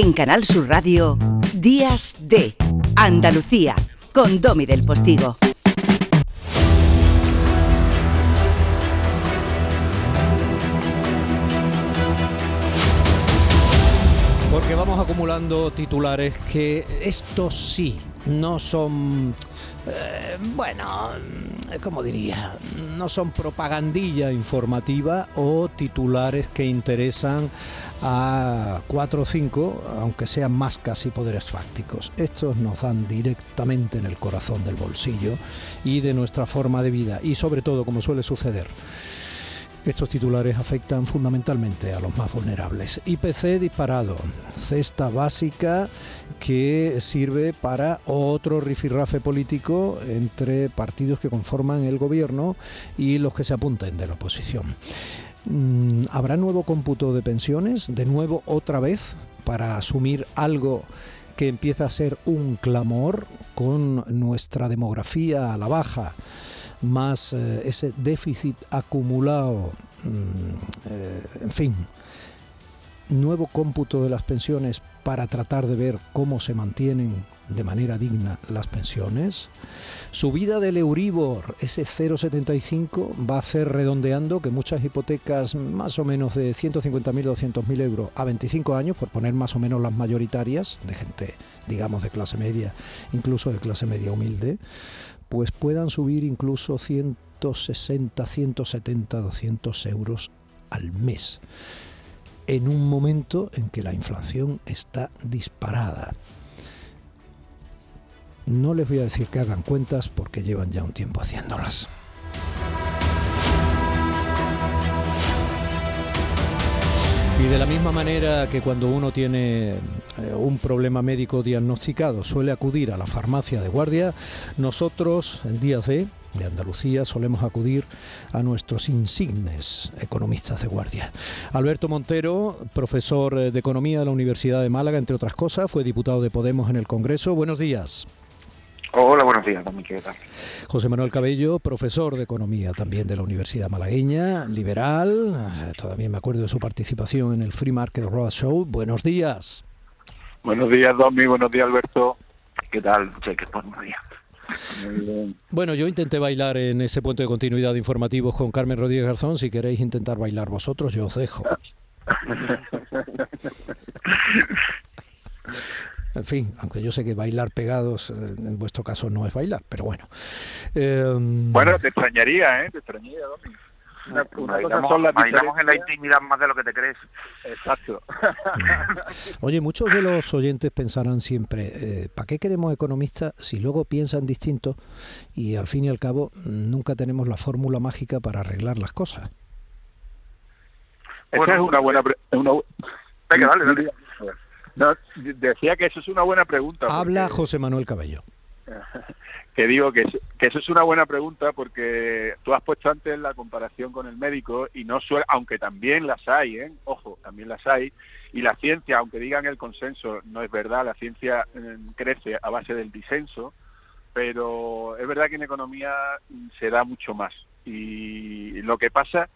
En Canal Sur Radio, Días de Andalucía, con Domi del Postigo. Porque vamos acumulando titulares que estos sí no son, eh, bueno, ¿cómo diría? No son propagandilla informativa o titulares que interesan a cuatro o cinco, aunque sean máscas y poderes fácticos. Estos nos dan directamente en el corazón del bolsillo y de nuestra forma de vida y sobre todo, como suele suceder, estos titulares afectan fundamentalmente a los más vulnerables. IPC disparado, cesta básica que sirve para otro rifirrafe político entre partidos que conforman el gobierno y los que se apunten de la oposición. Mm, ¿Habrá nuevo cómputo de pensiones? ¿De nuevo otra vez para asumir algo que empieza a ser un clamor con nuestra demografía a la baja? Más eh, ese déficit acumulado, mm, eh, en fin, nuevo cómputo de las pensiones para tratar de ver cómo se mantienen de manera digna las pensiones. Subida del Euribor, ese 0,75 va a hacer redondeando que muchas hipotecas más o menos de 150.000, 200.000 euros a 25 años, por poner más o menos las mayoritarias, de gente, digamos, de clase media, incluso de clase media humilde, pues puedan subir incluso 160, 170, 200 euros al mes, en un momento en que la inflación está disparada. No les voy a decir que hagan cuentas porque llevan ya un tiempo haciéndolas. Y de la misma manera que cuando uno tiene eh, un problema médico diagnosticado suele acudir a la farmacia de guardia, nosotros en Días de, de Andalucía solemos acudir a nuestros insignes economistas de guardia. Alberto Montero, profesor de Economía de la Universidad de Málaga, entre otras cosas, fue diputado de Podemos en el Congreso. Buenos días. Hola, buenos días, ¿qué tal? José Manuel Cabello, profesor de Economía también de la Universidad Malagueña, liberal, eh, todavía me acuerdo de su participación en el Free Market Roadshow. Buenos días. Buenos días, Domi, buenos días, Alberto. ¿Qué tal? Bueno, yo intenté bailar en ese puente de continuidad de informativos con Carmen Rodríguez Garzón. Si queréis intentar bailar vosotros, yo os dejo. En fin, aunque yo sé que bailar pegados eh, en vuestro caso no es bailar, pero bueno. Em, bueno, te extrañaría, ¿eh? Te extrañaría, Domi. Bailamos, en la intimidad más de lo que te crees. Exacto. Oye, muchos de los oyentes pensarán siempre, eh, ¿para qué queremos economistas si luego piensan distinto y al fin y al cabo nunca tenemos la fórmula mágica para arreglar las cosas? Esa es una buena... Una... Venga, dale, dale. No, decía que eso es una buena pregunta. Habla José Manuel Cabello. que digo que, eso es una buena pregunta porque tú has puesto antes la comparación con el médico y no suele, aunque también las hay, ¿eh? ojo, también las hay, y la ciencia, aunque digan el consenso, no es verdad, la ciencia eh, crece a base del disenso, pero es verdad que en economía se da mucho más. Y lo que pasa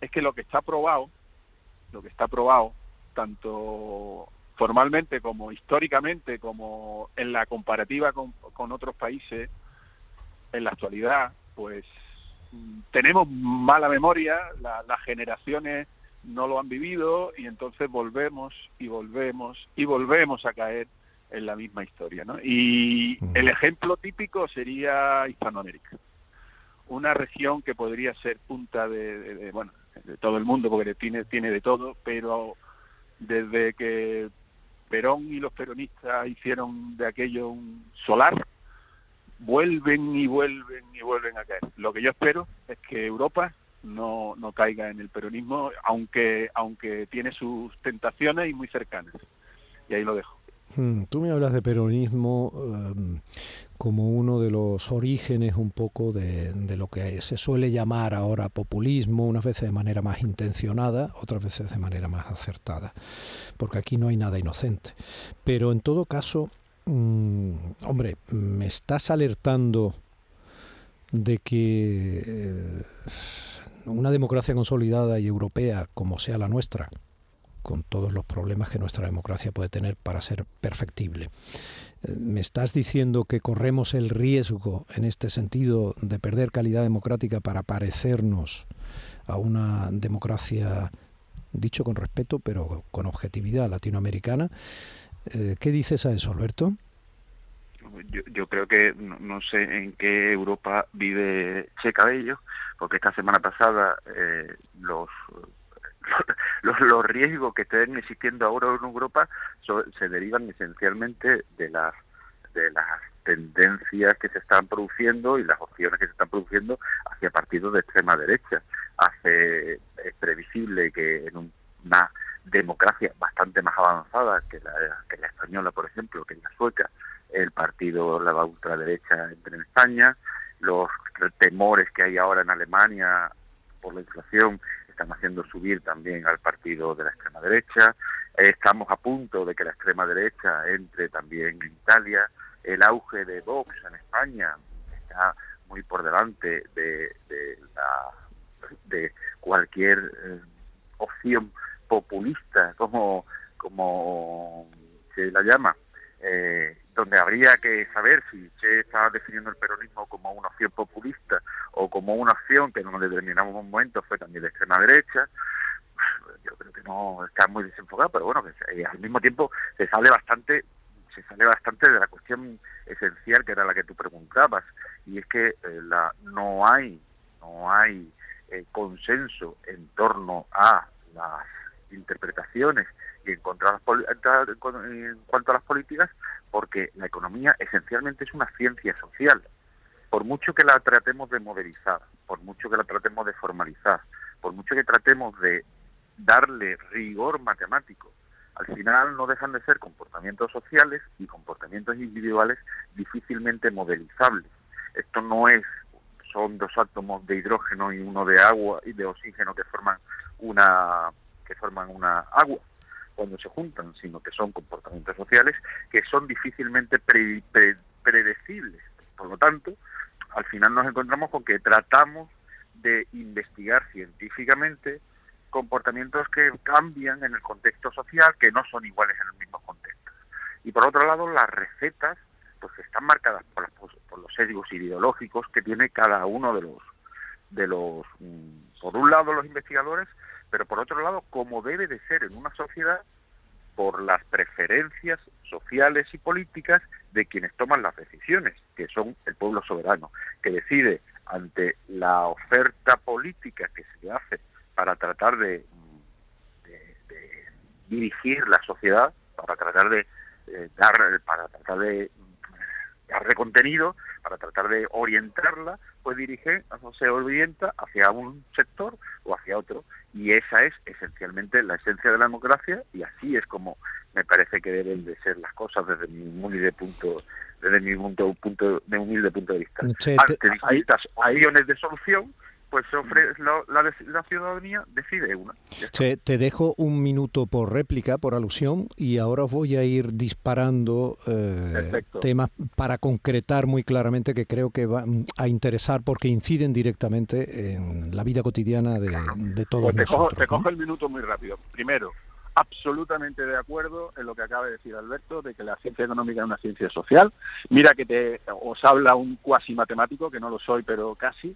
es que lo que está probado, lo que está probado, tanto formalmente como históricamente, como en la comparativa con, otros países, en la actualidad, pues tenemos mala memoria, las generaciones no lo han vivido y entonces volvemos y volvemos y volvemos a caer en la misma historia. ¿no? Y el ejemplo típico sería Hispanoamérica, una región que podría ser punta de, bueno, de todo el mundo porque tiene, tiene de todo, pero desde que Perón y los peronistas hicieron de aquello un solar, vuelven y vuelven y vuelven a caer. Lo que yo espero es que Europa no, no caiga en el peronismo, aunque, aunque tiene sus tentaciones y muy cercanas. Y ahí lo dejo. Hmm, tú me hablas de peronismo em, como uno de los orígenes un poco de, de, lo que se suele llamar ahora populismo, unas veces de manera más intencionada, otras veces de manera más acertada, porque aquí no hay nada inocente. Pero en todo caso, mm, hombre, me estás alertando de que eh, una democracia consolidada y europea como sea la nuestra, con todos los problemas que nuestra democracia puede tener para ser perfectible. Eh, ¿Me estás diciendo que corremos el riesgo en este sentido de perder calidad democrática para parecernos a una democracia, dicho con respeto, pero con objetividad latinoamericana? Eh, ¿Qué dices a eso, Alberto? Yo, creo que no, sé en qué Europa vive Che Cabello, porque esta semana pasada eh, los los, los riesgos que estén existiendo ahora en Europa se derivan esencialmente de las de las tendencias que se están produciendo y las opciones que se están produciendo hacia partidos de extrema derecha. Hace es previsible que en una democracia bastante más avanzada que la, española, por ejemplo, que la sueca, el partido la ultraderecha entre en España, los temores que hay ahora en Alemania por la inflación están haciendo subir también al partido de la extrema derecha. Estamos a punto de que la extrema derecha entre también en Italia. El auge de Vox en España está muy por delante de, de, la, de cualquier eh, opción populista, como, como se la llama. Eh, donde habría que saber si Che estaba definiendo el peronismo como una opción populista o como una opción que en un determinado momento fue también de extrema derecha, yo creo que no está muy desenfocado, pero bueno, que al mismo tiempo se sale bastante se sale bastante de la cuestión esencial que era la que tú preguntabas y es que eh, la no hay no hay eh, consenso en torno a las interpretaciones y en, en cuanto a las políticas porque la economía esencialmente es una ciencia social. Por mucho que la tratemos de modelizar, por mucho que la tratemos de formalizar, por mucho que tratemos de darle rigor matemático, al final no dejan de ser comportamientos sociales y comportamientos individuales difícilmente modelizables. Esto no es son dos átomos de hidrógeno y uno de agua y de oxígeno que forman una que forman una agua cuando se juntan, sino que son comportamientos sociales que son difícilmente predecibles. Por lo tanto, al final nos encontramos con que tratamos de investigar científicamente comportamientos que cambian en el contexto social, que no son iguales en el mismo contexto. Y por otro lado, las recetas pues están marcadas por, por los sesgos ideológicos que tiene cada uno de los de los mm, por un lado los investigadores pero por otro lado, como debe de ser en una sociedad, por las preferencias sociales y políticas de quienes toman las decisiones, que son el pueblo soberano, que decide ante la oferta política que se hace para tratar de, dirigir la sociedad, para tratar de dar, para tratar de darle contenido, para tratar de orientarla, pues dirige, o se orienta hacia un sector o hacia otro. Y esa es esencialmente la esencia de la democracia y así es como me parece que deben de ser las cosas desde mi humilde punto desde mi punto, punto de humilde punto de vista. Ante distintas opciones de solución, pues la, la, ciudadanía decide una. Te, dejo un minuto por réplica, por alusión, y ahora voy a ir disparando eh, temas para concretar muy claramente que creo que van a interesar porque inciden directamente en la vida cotidiana de, todos pues te nosotros. Cojo, te cojo el minuto muy rápido. Primero, absolutamente de acuerdo en lo que acaba de decir Alberto, de que la ciencia económica es una ciencia social. Mira que te, os habla un cuasi matemático, que no lo soy, pero casi,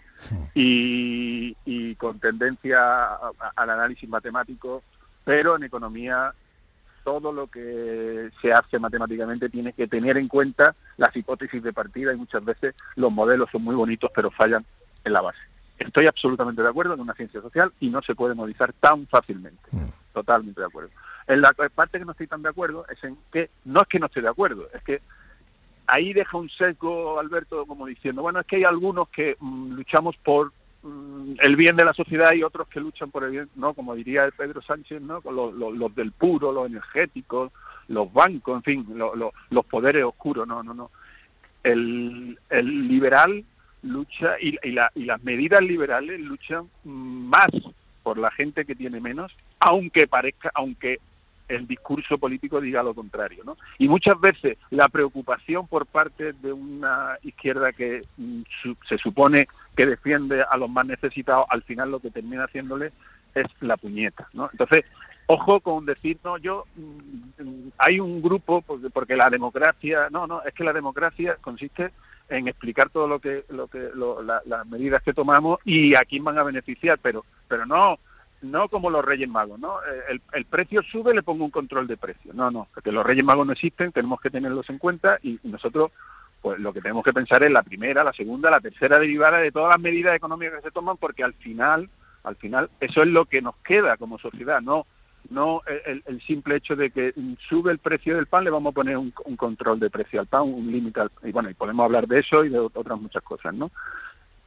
y, con tendencia al análisis matemático, pero en economía todo lo que se hace matemáticamente tiene que tener en cuenta las hipótesis de partida y muchas veces los modelos son muy bonitos pero fallan en la base. Estoy absolutamente de acuerdo en una ciencia social y no se puede modificar tan fácilmente. Mm. Totalmente de acuerdo. En la parte que no estoy tan de acuerdo es en que no es que no esté de acuerdo, es que ahí deja un sesgo Alberto como diciendo, bueno, es que hay algunos que mm, luchamos por mm, el bien de la sociedad y otros que luchan por el bien, ¿no? Como diría el Pedro Sánchez, ¿no? Los, los, del puro, los energéticos, los bancos, en fin, los poderes oscuros, no, no, no. El, el liberal lucha y, la, y las medidas liberales luchan más por la gente que tiene menos, aunque parezca, aunque el discurso político diga lo contrario, ¿no? Y muchas veces la preocupación por parte de una izquierda que mm, se supone que defiende a los más necesitados, al final lo que termina haciéndole es la puñeta, ¿no? Entonces, ojo con decir, no, yo, mm, hay un grupo, porque, la democracia, no, no, es que la democracia consiste en explicar todo lo que, lo que, las medidas que tomamos y a quién van a beneficiar, pero, pero no, no como los Reyes Magos, ¿no? El, el, precio sube, le pongo un control de precio. No, no, porque los Reyes Magos no existen, tenemos que tenerlos en cuenta y nosotros pues lo que tenemos que pensar es la primera, la segunda, la tercera derivada de todas las medidas económicas que se toman, porque al final, al final, eso es lo que nos queda como sociedad, no no el, simple hecho de que sube el precio del pan le vamos a poner un, control de precio al pan, un límite y bueno y podemos hablar de eso y de otras muchas cosas, ¿no?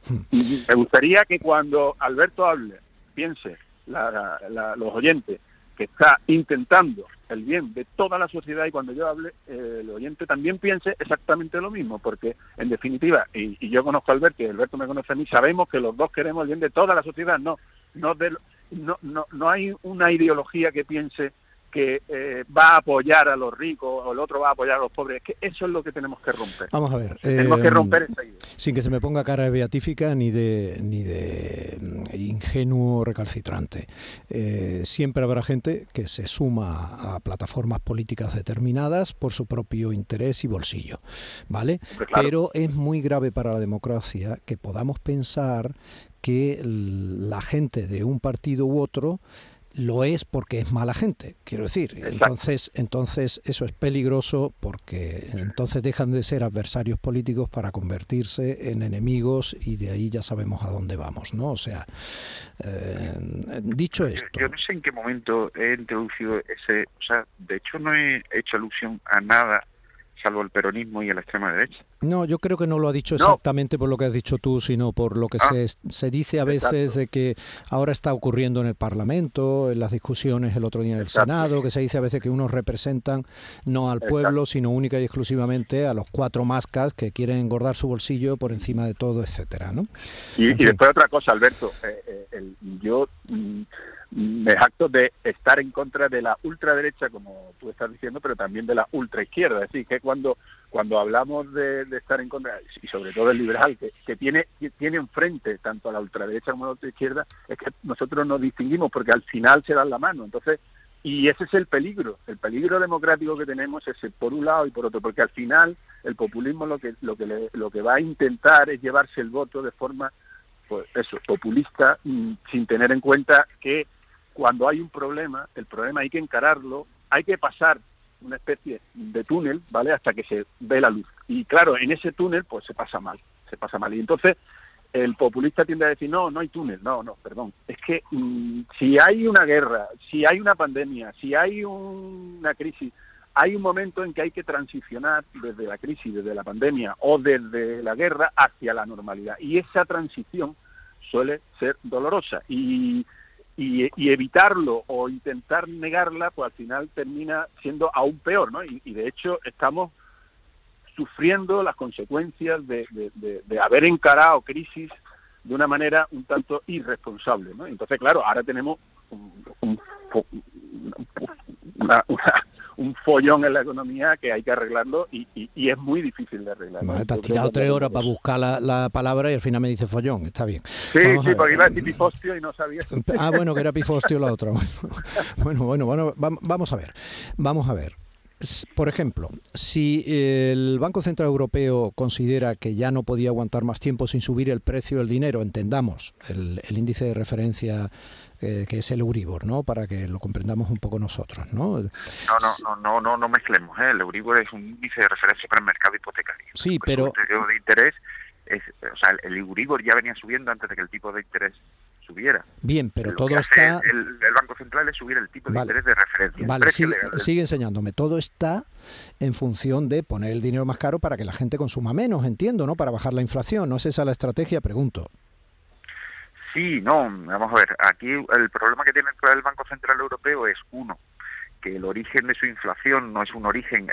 Hmm. me gustaría que cuando Alberto hable piense los oyentes que está intentando el bien de toda la sociedad y cuando yo hable, eh, el oyente también piense exactamente lo mismo, porque en definitiva, y, yo conozco a Alberto y Alberto me conoce a mí, sabemos que los dos queremos el bien de toda la sociedad, no, no, no, no, no hay una ideología que piense que eh, va a apoyar a los ricos o el otro va a apoyar a los pobres. Es que eso es lo que tenemos que romper. Vamos a ver. tenemos que eh, romper esa idea. Sin que se me ponga cara de beatífica ni de, ni de mm, ingenuo recalcitrante. Eh, siempre habrá gente que se suma a plataformas políticas determinadas por su propio interés y bolsillo. ¿Vale? Pero es muy grave para la democracia que podamos pensar que la gente de un partido u otro lo es porque es mala gente, quiero decir. Entonces, entonces eso es peligroso porque entonces dejan de ser adversarios políticos para convertirse en enemigos y de ahí ya sabemos a dónde vamos, ¿no? O sea, eh, dicho esto. Yo no sé en qué momento he introducido ese, o sea, de hecho no he hecho alusión a nada salvo el peronismo y la extrema derecha. No, yo creo que no lo ha dicho exactamente por lo que has dicho tú, sino por lo que ah. se, se, dice a veces de que ahora está ocurriendo en el Parlamento, en las discusiones el otro día en el Senado, que se dice a veces que unos representan no al pueblo, sino única y exclusivamente a los cuatro mascas que quieren engordar su bolsillo por encima de todo, etcétera, ¿no? Y, después otra cosa, Alberto, eh, eh, yo mm, jacto de estar en contra de la ultraderecha, como tú estás diciendo, pero también de la ultraizquierda. Es decir, que cuando, cuando hablamos de, estar en contra, y sobre todo el liberal, que, que tiene, que tiene enfrente tanto a la ultraderecha como a la ultraizquierda, es que nosotros nos distinguimos porque al final se dan la mano. Entonces, y ese es el peligro, el peligro democrático que tenemos es por un lado y por otro, porque al final el populismo lo que, lo que, lo que va a intentar es llevarse el voto de forma pues eso, populista, mm, sin tener en cuenta que cuando hay un problema, el problema hay que encararlo, hay que pasar una especie de túnel, ¿vale? Hasta que se ve la luz. Y claro, en ese túnel pues se pasa mal, se pasa mal. Y entonces el populista tiende a decir, no, no hay túnel, no, no, perdón. Es que mm, si hay una guerra, si hay una pandemia, si hay una crisis, hay un momento en que hay que transicionar desde la crisis, desde la pandemia o desde la guerra hacia la normalidad. Y esa transición suele ser dolorosa. Y y, evitarlo o intentar negarla, pues al final termina siendo aún peor, ¿no? Y, de hecho estamos sufriendo las consecuencias de, de, haber encarado crisis de una manera un tanto irresponsable, ¿no? Entonces, claro, ahora tenemos un, una, un follón en la economía que hay que arreglarlo y, es muy difícil de arreglar. te has tirado tres horas para buscar la, palabra y al final me dice follón, está bien. Sí, sí, porque iba a decir pifostio y no sabía. Ah, bueno, que era pifostio la otra. Bueno, bueno, bueno, vamos a ver, vamos a ver. Por ejemplo, si el Banco Central Europeo considera que ya no podía aguantar más tiempo sin subir el precio del dinero, entendamos el, el índice de referencia que es el Euribor, ¿no? Para que lo comprendamos un poco nosotros, ¿no? No, no, no, no, no mezclemos, ¿eh? El Euribor es un índice de referencia para el mercado hipotecario. Sí, pero... El de interés, es, o sea, el Euribor ya venía subiendo antes de que el tipo de interés subiera. Bien, pero todo está... El, Banco Central es subir el tipo de interés de referencia. Vale, sigue, enseñándome. Todo está en función de poner el dinero más caro para que la gente consuma menos, entiendo, ¿no? Para bajar la inflación. ¿No es esa la estrategia? Pregunto. Sí, no, vamos a ver, aquí el problema que tiene el Banco Central Europeo es uno, que el origen de su inflación no es un origen,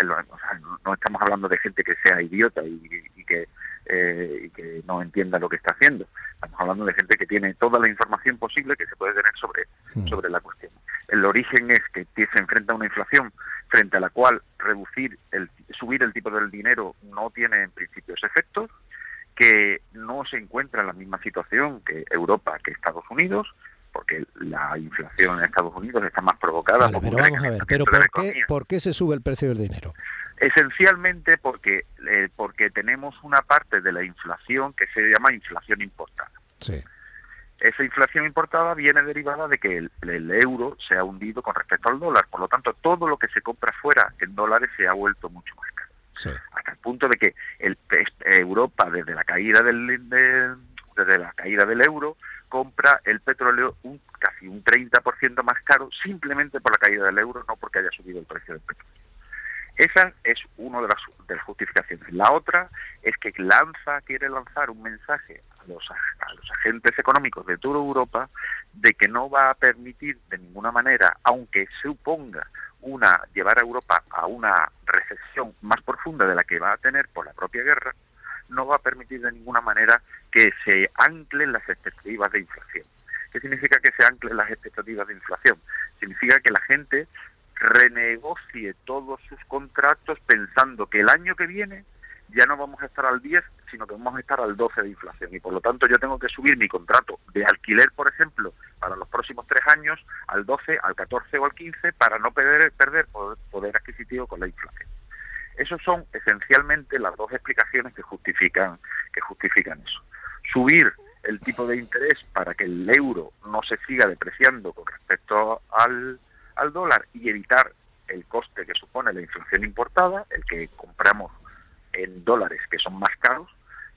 no estamos hablando de gente que sea idiota y, que, eh, y que no entienda lo que está haciendo, estamos hablando de gente que tiene toda la información posible que se puede tener sobre, hmm. sobre la cuestión. El origen es que se enfrenta a una inflación frente a la cual reducir, el, subir el tipo del dinero no tiene en principio ese efectos, que no se encuentra en la misma situación que Europa, que Estados Unidos, porque la inflación en Estados Unidos está más provocada pero vamos a ver, pero ¿por qué, ¿por qué se sube el precio del dinero? Esencialmente porque, eh, porque tenemos una parte de la inflación que se llama inflación importada. Sí. Esa inflación importada viene derivada de que el, euro se ha hundido con respecto al dólar. Por lo tanto, todo lo que se compra fuera en dólares se ha vuelto mucho más. Hasta el punto de que el, Europa, desde la caída del, desde la caída del euro, compra el petróleo un, casi un 30% más caro simplemente por la caída del euro, no porque haya subido el precio del petróleo. Esa es una de las, de las justificaciones. La otra es que lanza, quiere lanzar un mensaje a los, a los agentes económicos de toda Europa de que no va a permitir de ninguna manera, aunque suponga una llevar a Europa a una recesión más profunda de la que va a tener por la propia guerra, no va a permitir de ninguna manera que se anclen las expectativas de inflación. ¿Qué significa que se anclen las expectativas de inflación? Significa que la gente renegocie todos sus contratos pensando que el año que viene ya no vamos a estar al 10, sino que vamos a estar al 12 de inflación. Y por lo tanto yo tengo que subir mi contrato de alquiler, por ejemplo, para los próximos tres años al 12, al 14 o al 15 para no perder, perder poder adquisitivo con la inflación. Esas son esencialmente las dos explicaciones que justifican, que justifican eso. Subir el tipo de interés para que el euro no se siga depreciando con respecto al, al dólar y evitar el coste que supone la inflación importada, el que compramos en dólares que son más caros,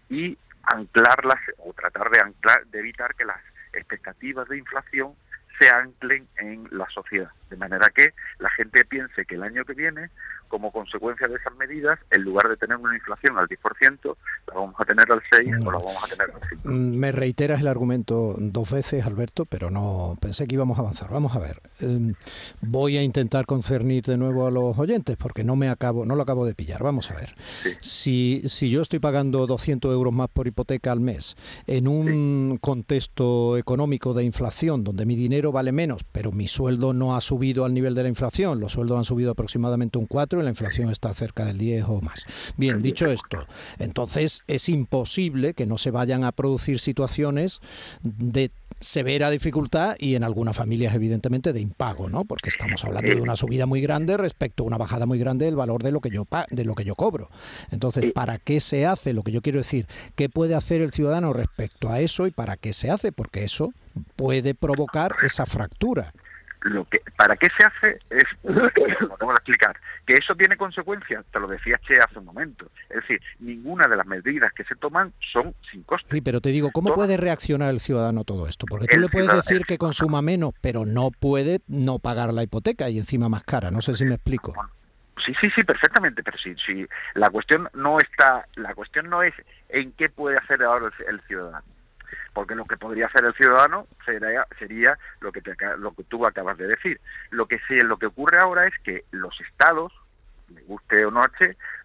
y anclarlas o tratar de anclar, de evitar que las expectativas de inflación se anclen en la sociedad, de manera que la gente piense que el año que viene como consecuencia de esas medidas, en lugar de tener una inflación al 10%, la vamos a tener al 6 o la vamos a tener al 5. Mm, me reiteras el argumento dos veces, Alberto, pero no pensé que íbamos a avanzar. Vamos a ver. Em, voy a intentar concernir de nuevo a los oyentes porque no me acabo, no lo acabo de pillar. Vamos a ver. Si, si yo estoy pagando 200 euros más por hipoteca al mes en un contexto económico de inflación donde mi dinero vale menos, pero mi sueldo no ha subido al nivel de la inflación, los sueldos han subido aproximadamente un 4 la inflación está cerca del 10 o más. Bien, dicho esto, entonces es imposible que no se vayan a producir situaciones de severa dificultad y en algunas familias evidentemente de impago, ¿no? Porque estamos hablando de una subida muy grande respecto a una bajada muy grande del valor de lo que yo de lo que yo cobro. Entonces, ¿para qué se hace? Lo que yo quiero decir, ¿qué puede hacer el ciudadano respecto a eso y para qué se hace? Porque eso puede provocar esa fractura. Lo que para qué se hace es lo tengo que explicar que eso tiene consecuencias te lo decía Che hace un momento. Es decir ninguna de las medidas que se toman son sin coste. Sí pero te digo cómo puede reaccionar el ciudadano a todo esto porque tú le puedes decir que consuma menos pero no puede no pagar la hipoteca y encima más cara. No sé si me explico. Sí, sí, sí, perfectamente, pero si, si la cuestión no está, la cuestión no es en qué puede hacer ahora el ciudadano porque lo que podría hacer el ciudadano sería, sería lo que lo que tú acabas de decir. Lo que sí, lo que ocurre ahora es que los estados, le guste o no,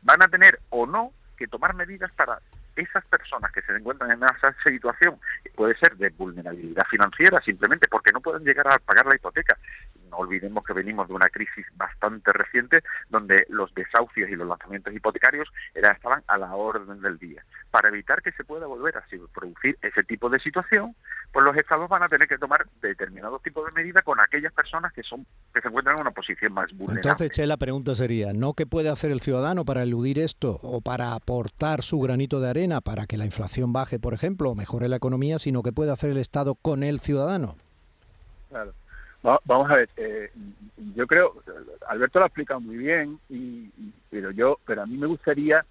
van a tener o no que tomar medidas para esas personas que se encuentran en esa situación, puede ser de vulnerabilidad financiera simplemente porque no pueden llegar a pagar la hipoteca, no olvidemos que venimos de una crisis bastante reciente donde los desahucios y los lanzamientos hipotecarios estaban a la orden del día. Para evitar que se pueda volver a producir ese tipo de situación, pues los estados van a tener que tomar determinados tipos de medidas con aquellas personas que son que se encuentran en una posición más vulnerable. Entonces, Che, la pregunta sería, ¿no qué puede hacer el ciudadano para eludir esto o para aportar su granito de arena para que la inflación baje, por ejemplo, o mejore la economía, sino que puede hacer el Estado con el ciudadano? Claro. Vamos a ver, eh, yo creo, Alberto lo ha explicado muy bien, y, pero yo, pero a mí me gustaría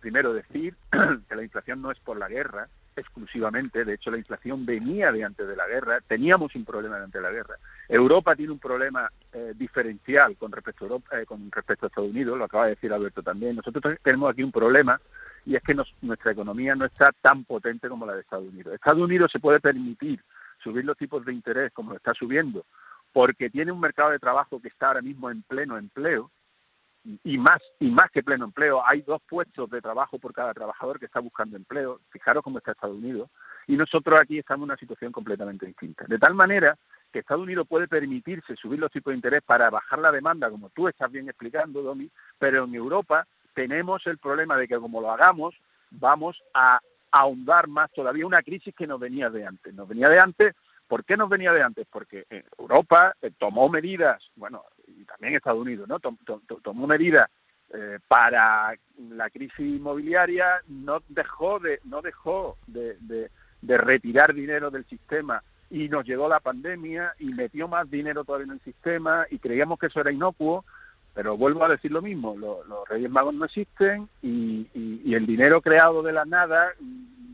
primero decir que la inflación no es por la guerra exclusivamente, de hecho la inflación venía de antes de la guerra, teníamos un problema de antes de la guerra. Europa tiene un problema eh, diferencial con respecto, a Europa, eh, con respecto a Estados Unidos, lo acaba de decir Alberto también. Nosotros tenemos aquí un problema y es que nuestra economía no está tan potente como la de Estados Unidos. Estados Unidos se puede permitir subir los tipos de interés como lo está subiendo, porque tiene un mercado de trabajo que está ahora mismo en pleno empleo, y más y más que pleno empleo hay dos puestos de trabajo por cada trabajador que está buscando empleo. Fijaros cómo está Estados Unidos y nosotros aquí estamos en una situación completamente distinta. De tal manera que Estados Unidos puede permitirse subir los tipos de interés para bajar la demanda como tú estás bien explicando Domi pero en Europa tenemos el problema de que como lo hagamos vamos a ahondar más todavía una crisis que nos venía de antes. Nos venía de antes ¿Por qué nos venía de antes? Porque Europa eh, tomó medidas, bueno, y también Estados Unidos, ¿no? tomó medidas eh, para la crisis inmobiliaria, no dejó de, no dejó de, de, retirar dinero del sistema y nos llegó la pandemia y metió más dinero todavía en el sistema y creíamos que eso era inocuo, pero vuelvo a decir lo mismo, los, Reyes Magos no existen y, y, el dinero creado de la nada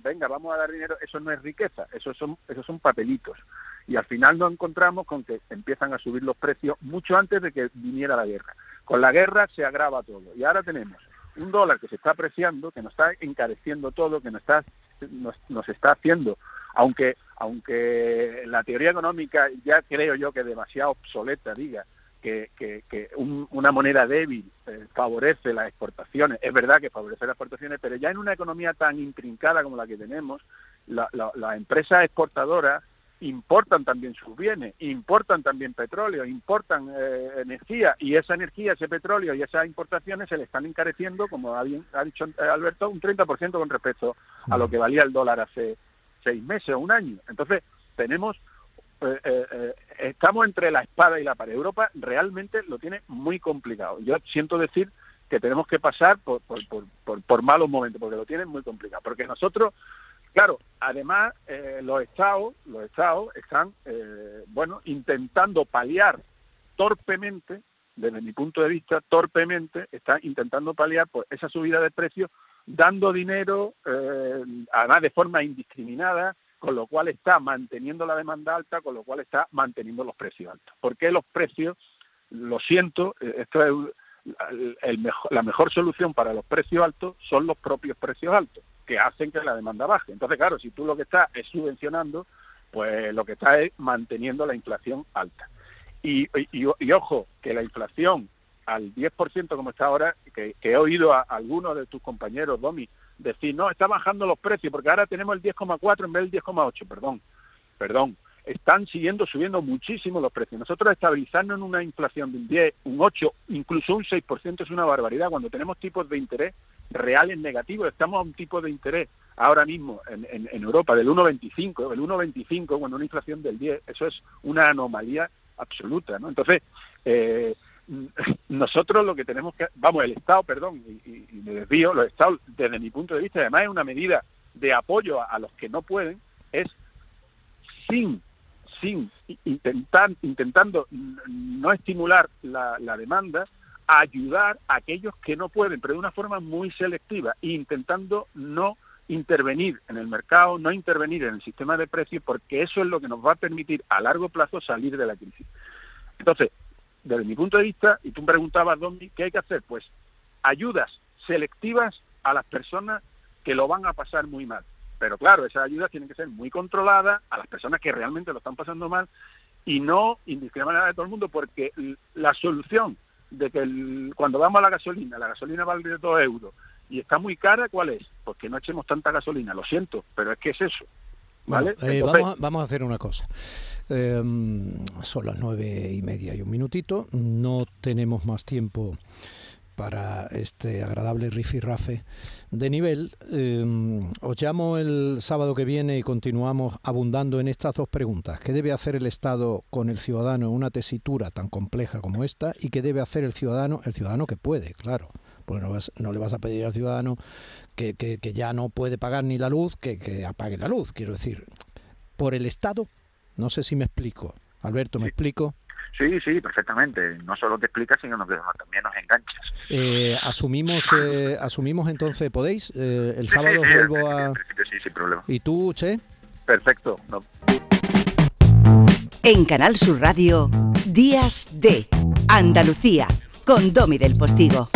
venga, vamos a dar dinero, eso no es riqueza, eso son, esos son papelitos. Y al final nos encontramos con que empiezan a subir los precios mucho antes de que viniera la guerra. Con la guerra se agrava todo. Y ahora tenemos un dólar que se está apreciando, que nos está encareciendo todo, que nos está, nos, está haciendo, aunque, aunque la teoría económica ya creo yo que demasiado obsoleta diga que, que, una moneda débil eh, favorece las exportaciones. Es verdad que favorece las exportaciones, pero ya en una economía tan intrincada como la que tenemos, las la, empresas exportadoras importan también sus bienes, importan también petróleo, importan eh, energía y esa energía, ese petróleo y esas importaciones se le están encareciendo, como ha, ha dicho Alberto, un 30% con respecto a lo que valía el dólar hace seis meses o un año. Entonces, tenemos eh, eh, eh, estamos entre la espada y la pared. Europa realmente lo tiene muy complicado. Yo siento decir que tenemos que pasar por, por, por, malos momentos, porque lo tienen muy complicado. Porque nosotros, claro, además los estados, los estados están, bueno, intentando paliar torpemente, desde mi punto de vista, torpemente, están intentando paliar por esa subida de precios, dando dinero, además de forma indiscriminada, con lo cual está manteniendo la demanda alta, con lo cual está manteniendo los precios altos. ¿Por qué los precios? Lo siento, eh, esto es la mejor solución para los precios altos son los propios precios altos, que hacen que la demanda baje. Entonces, claro, si tú lo que estás es subvencionando, pues lo que estás es manteniendo la inflación alta. Y, ojo, que la inflación al 10% como está ahora, que, he oído a algunos de tus compañeros, Domi, decir, no, está bajando los precios, porque ahora tenemos el 10,4 en vez del 10,8, perdón, perdón, están siguiendo subiendo muchísimo los precios. Nosotros estabilizarnos en una inflación de un 10, un 8, incluso un 6% es una barbaridad. Cuando tenemos tipos de interés reales negativos, estamos a un tipo de interés ahora mismo en, en, Europa del 1,25, el 1,25 cuando una inflación del 10, eso es una anomalía absoluta, ¿no? Entonces, eh, nosotros lo que tenemos que, vamos, el Estado, perdón, y, me desvío, los Estados, desde mi punto de vista, además es una medida de apoyo a, los que no pueden, es sin, sin intentar, intentando no estimular la, demanda, ayudar a aquellos que no pueden, pero de una forma muy selectiva, intentando no intervenir en el mercado, no intervenir en el sistema de precios, porque eso es lo que nos va a permitir a largo plazo salir de la crisis. Entonces, desde mi punto de vista, y tú me preguntabas, Domi, ¿qué hay que hacer? Pues ayudas selectivas a las personas que lo van a pasar muy mal. Pero claro, esas ayudas tienen que ser muy controladas a las personas que realmente lo están pasando mal y no indiscriminadamente de todo el mundo, porque la solución de que cuando vamos a la gasolina, la gasolina vale de 2 euros y está muy cara, ¿cuál es? Pues que no echemos tanta gasolina, lo siento, pero es que es eso. Eh, vamos, a, hacer una cosa. Em, son las nueve y media y un minutito. No tenemos más tiempo para este agradable rifirrafe de nivel. Em, os llamo el sábado que viene y continuamos abundando en estas dos preguntas. ¿Qué debe hacer el Estado con el ciudadano en una tesitura tan compleja como esta? ¿Y qué debe hacer el ciudadano? El ciudadano que puede, claro porque no, no le vas a pedir al ciudadano que, que, ya no puede pagar ni la luz, que, que, apague la luz. Quiero decir, por el Estado, no sé si me explico. Alberto, ¿me explico? Sí, sí, perfectamente. No solo te explicas, sino que también nos enganchas. Eh, asumimos, eh, asumimos entonces, ¿podéis? Eh, el sábado vuelvo a... Sí, sin problema. ¿Y tú, Che? Perfecto. En Canal Sur Radio, Días de Andalucía con Domi del Postigo.